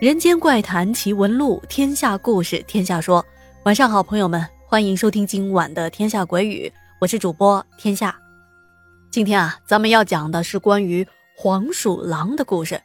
人间怪谈奇闻录，天下故事天下说。晚上好，朋友们，欢迎收听今晚的《天下鬼语》，我是主播天下。今天啊，咱们要讲的是关于黄鼠狼的故事。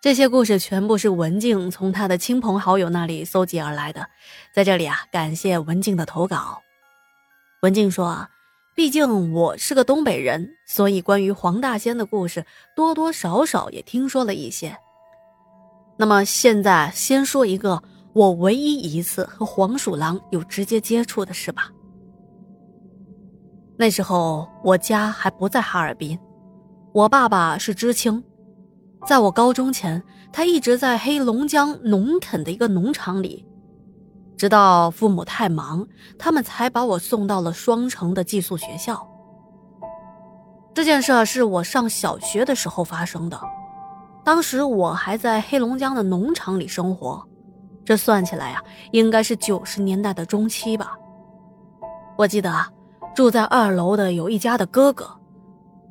这些故事全部是文静从他的亲朋好友那里搜集而来的。在这里啊，感谢文静的投稿。文静说啊，毕竟我是个东北人，所以关于黄大仙的故事多多少少也听说了一些。那么现在先说一个我唯一一次和黄鼠狼有直接接触的事吧。那时候我家还不在哈尔滨，我爸爸是知青，在我高中前，他一直在黑龙江农垦的一个农场里，直到父母太忙，他们才把我送到了双城的寄宿学校。这件事是我上小学的时候发生的。当时我还在黑龙江的农场里生活，这算起来呀，应该是九十年代的中期吧。我记得啊，住在二楼的有一家的哥哥，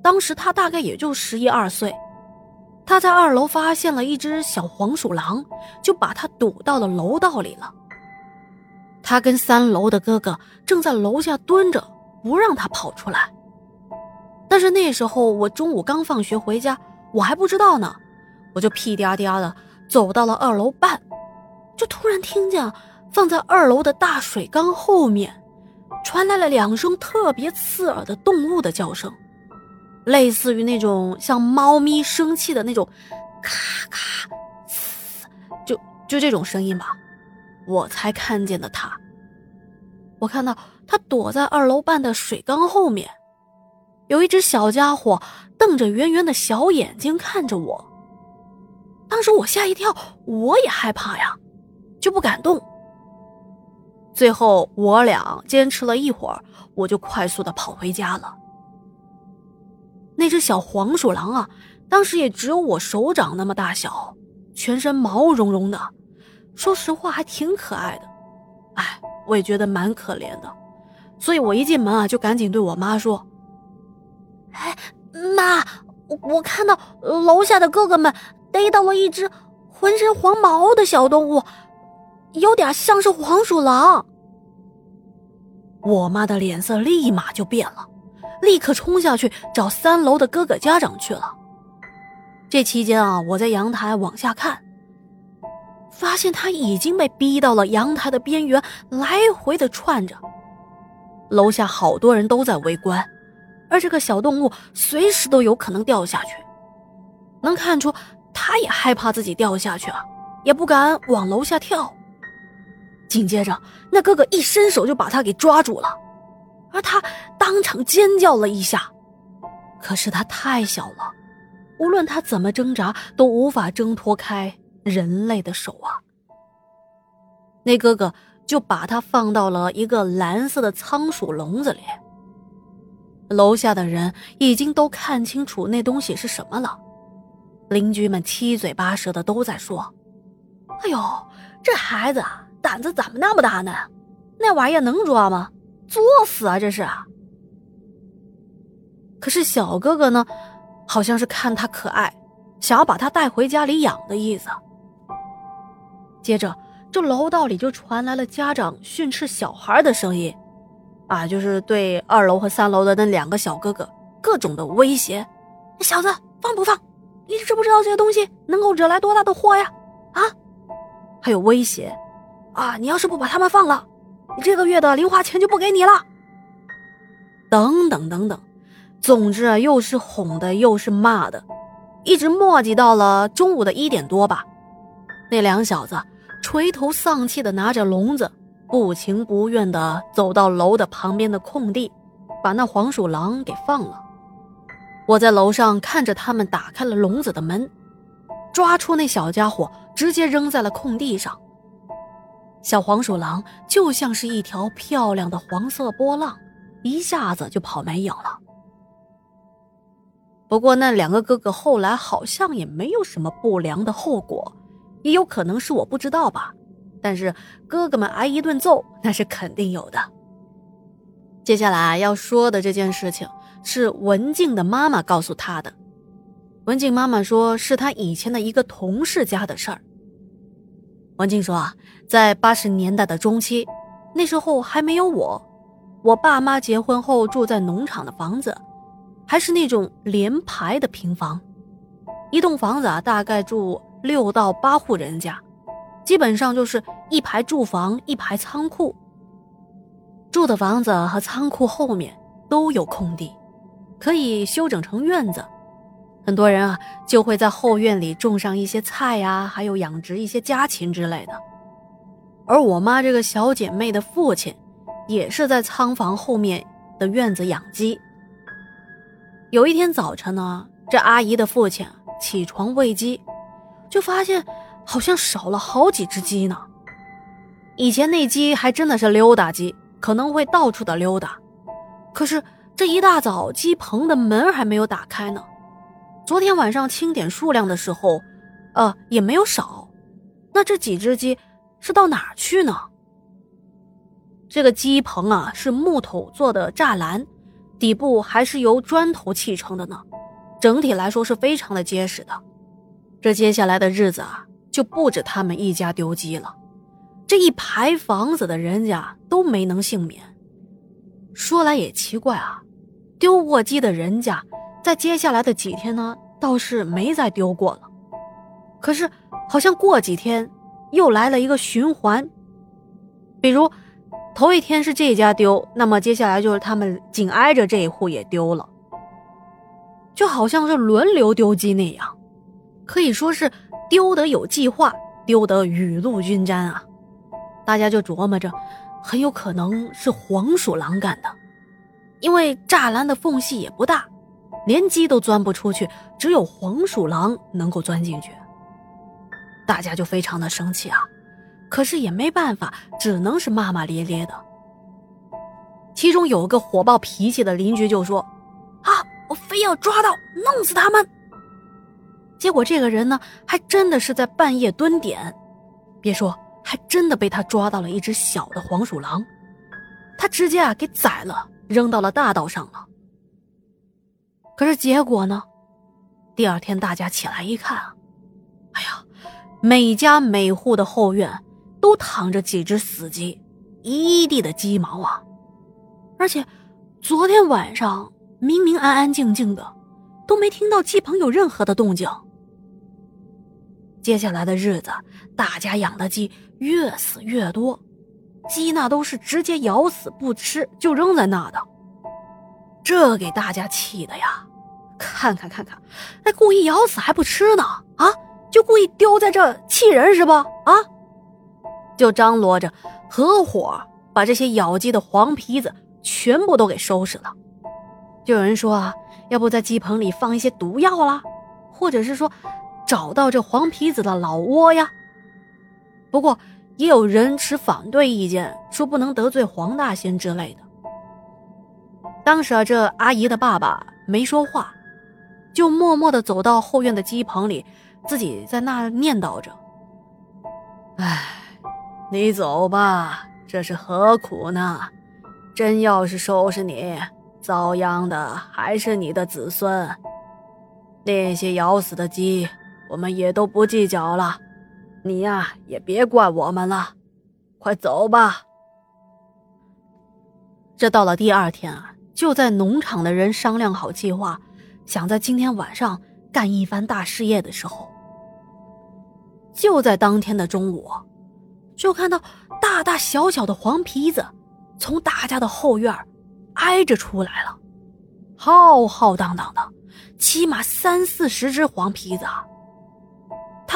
当时他大概也就十一二岁，他在二楼发现了一只小黄鼠狼，就把它堵到了楼道里了。他跟三楼的哥哥正在楼下蹲着，不让他跑出来。但是那时候我中午刚放学回家，我还不知道呢。我就屁颠颠的走到了二楼半，就突然听见放在二楼的大水缸后面传来了两声特别刺耳的动物的叫声，类似于那种像猫咪生气的那种咔咔嘶，就就这种声音吧。我才看见的他，我看到他躲在二楼半的水缸后面，有一只小家伙瞪着圆圆的小眼睛看着我。当时我吓一跳，我也害怕呀，就不敢动。最后我俩坚持了一会儿，我就快速的跑回家了。那只小黄鼠狼啊，当时也只有我手掌那么大小，全身毛茸茸的，说实话还挺可爱的。哎，我也觉得蛮可怜的，所以我一进门啊，就赶紧对我妈说：“哎，妈，我我看到楼下的哥哥们。”逮到了一只浑身黄毛的小动物，有点像是黄鼠狼。我妈的脸色立马就变了，立刻冲下去找三楼的哥哥家长去了。这期间啊，我在阳台往下看，发现他已经被逼到了阳台的边缘，来回的窜着。楼下好多人都在围观，而这个小动物随时都有可能掉下去，能看出。他也害怕自己掉下去啊，也不敢往楼下跳。紧接着，那哥哥一伸手就把他给抓住了，而他当场尖叫了一下。可是他太小了，无论他怎么挣扎，都无法挣脱开人类的手啊。那哥哥就把他放到了一个蓝色的仓鼠笼子里。楼下的人已经都看清楚那东西是什么了。邻居们七嘴八舌的都在说：“哎呦，这孩子胆子怎么那么大呢？那玩意儿能抓吗？作死啊！这是。”可是小哥哥呢，好像是看他可爱，想要把他带回家里养的意思。接着，这楼道里就传来了家长训斥小孩的声音，啊，就是对二楼和三楼的那两个小哥哥各种的威胁：“小子，放不放？”你知不知道这些东西能够惹来多大的祸呀？啊，还有威胁，啊，你要是不把他们放了，你这个月的零花钱就不给你了。等等等等，总之啊，又是哄的，又是骂的，一直磨叽到了中午的一点多吧。那两小子垂头丧气的拿着笼子，不情不愿的走到楼的旁边的空地，把那黄鼠狼给放了。我在楼上看着他们打开了笼子的门，抓出那小家伙，直接扔在了空地上。小黄鼠狼就像是一条漂亮的黄色波浪，一下子就跑没影了。不过那两个哥哥后来好像也没有什么不良的后果，也有可能是我不知道吧。但是哥哥们挨一顿揍那是肯定有的。接下来要说的这件事情。是文静的妈妈告诉他的。文静妈妈说，是他以前的一个同事家的事儿。文静说啊，在八十年代的中期，那时候还没有我，我爸妈结婚后住在农场的房子，还是那种连排的平房，一栋房子啊，大概住六到八户人家，基本上就是一排住房，一排仓库。住的房子和仓库后面都有空地，可以修整成院子。很多人啊，就会在后院里种上一些菜呀，还有养殖一些家禽之类的。而我妈这个小姐妹的父亲，也是在仓房后面的院子养鸡。有一天早晨呢，这阿姨的父亲起床喂鸡，就发现好像少了好几只鸡呢。以前那鸡还真的是溜达鸡。可能会到处的溜达，可是这一大早鸡棚的门还没有打开呢。昨天晚上清点数量的时候，呃，也没有少。那这几只鸡是到哪儿去呢？这个鸡棚啊是木头做的栅栏，底部还是由砖头砌成的呢，整体来说是非常的结实的。这接下来的日子啊，就不止他们一家丢鸡了。这一排房子的人家都没能幸免。说来也奇怪啊，丢过鸡的人家，在接下来的几天呢，倒是没再丢过了。可是好像过几天又来了一个循环，比如头一天是这家丢，那么接下来就是他们紧挨着这一户也丢了，就好像是轮流丢鸡那样，可以说是丢得有计划，丢得雨露均沾啊。大家就琢磨着，很有可能是黄鼠狼干的，因为栅栏的缝隙也不大，连鸡都钻不出去，只有黄鼠狼能够钻进去。大家就非常的生气啊，可是也没办法，只能是骂骂咧咧的。其中有个火爆脾气的邻居就说：“啊，我非要抓到，弄死他们！”结果这个人呢，还真的是在半夜蹲点，别说。还真的被他抓到了一只小的黄鼠狼，他直接啊给宰了，扔到了大道上了。可是结果呢？第二天大家起来一看，哎呀，每家每户的后院都躺着几只死鸡，一地的鸡毛啊！而且昨天晚上明明安安静静的，都没听到鸡棚有任何的动静。接下来的日子，大家养的鸡越死越多，鸡那都是直接咬死不吃就扔在那的，这给大家气的呀！看看看看，还故意咬死还不吃呢？啊，就故意丢在这气人是吧？啊，就张罗着合伙把这些咬鸡的黄皮子全部都给收拾了。就有人说啊，要不在鸡棚里放一些毒药啦，或者是说。找到这黄皮子的老窝呀！不过也有人持反对意见，说不能得罪黄大仙之类的。当时啊，这阿姨的爸爸没说话，就默默的走到后院的鸡棚里，自己在那念叨着：“哎，你走吧，这是何苦呢？真要是收拾你，遭殃的还是你的子孙。那些咬死的鸡。”我们也都不计较了，你呀也别怪我们了，快走吧。这到了第二天啊，就在农场的人商量好计划，想在今天晚上干一番大事业的时候，就在当天的中午，就看到大大小小的黄皮子从大家的后院挨着出来了，浩浩荡荡的，起码三四十只黄皮子啊。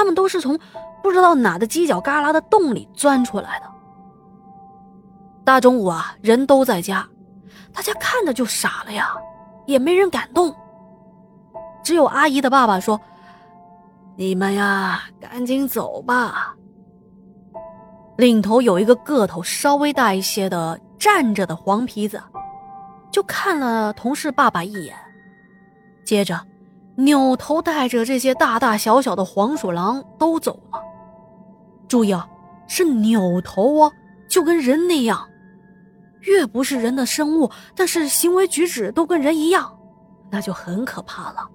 他们都是从不知道哪的犄角旮旯的洞里钻出来的。大中午啊，人都在家，大家看着就傻了呀，也没人敢动。只有阿姨的爸爸说：“你们呀，赶紧走吧。”领头有一个个头稍微大一些的站着的黄皮子，就看了同事爸爸一眼，接着。扭头带着这些大大小小的黄鼠狼都走了。注意啊，是扭头哦，就跟人那样。越不是人的生物，但是行为举止都跟人一样，那就很可怕了。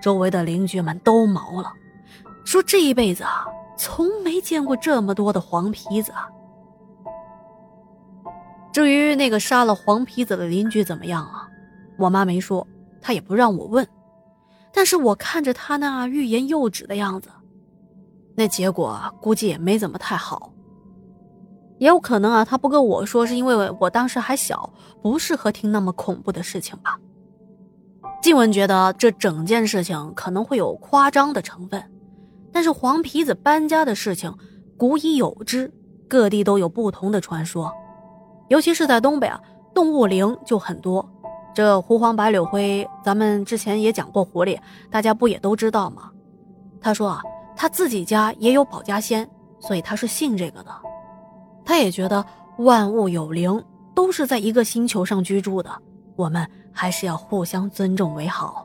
周围的邻居们都毛了，说这一辈子啊，从没见过这么多的黄皮子。啊至于那个杀了黄皮子的邻居怎么样啊？我妈没说，她也不让我问。但是我看着他那欲言又止的样子，那结果估计也没怎么太好。也有可能啊，他不跟我说，是因为我当时还小，不适合听那么恐怖的事情吧。静文觉得这整件事情可能会有夸张的成分，但是黄皮子搬家的事情古已有之，各地都有不同的传说，尤其是在东北啊，动物灵就很多。这狐黄白柳灰，咱们之前也讲过狐狸，大家不也都知道吗？他说啊，他自己家也有保家仙，所以他是信这个的。他也觉得万物有灵，都是在一个星球上居住的，我们还是要互相尊重为好。